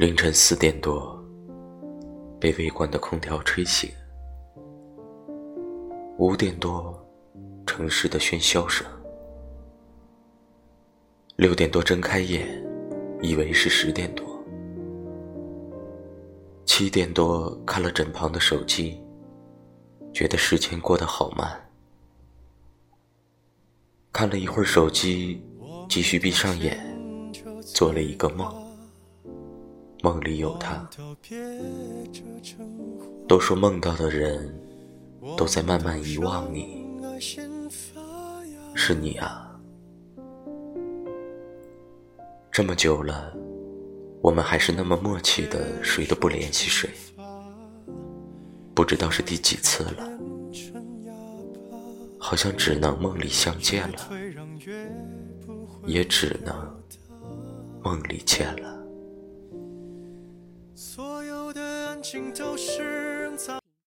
凌晨四点多，被微关的空调吹醒。五点多，城市的喧嚣声。六点多睁开眼，以为是十点多。七点多看了枕旁的手机，觉得时间过得好慢。看了一会儿手机，继续闭上眼，做了一个梦。梦里有他，都说梦到的人都在慢慢遗忘你，是你啊！这么久了，我们还是那么默契的，谁都不联系谁，不知道是第几次了，好像只能梦里相见了，也只能梦里见了。所有的安静都是。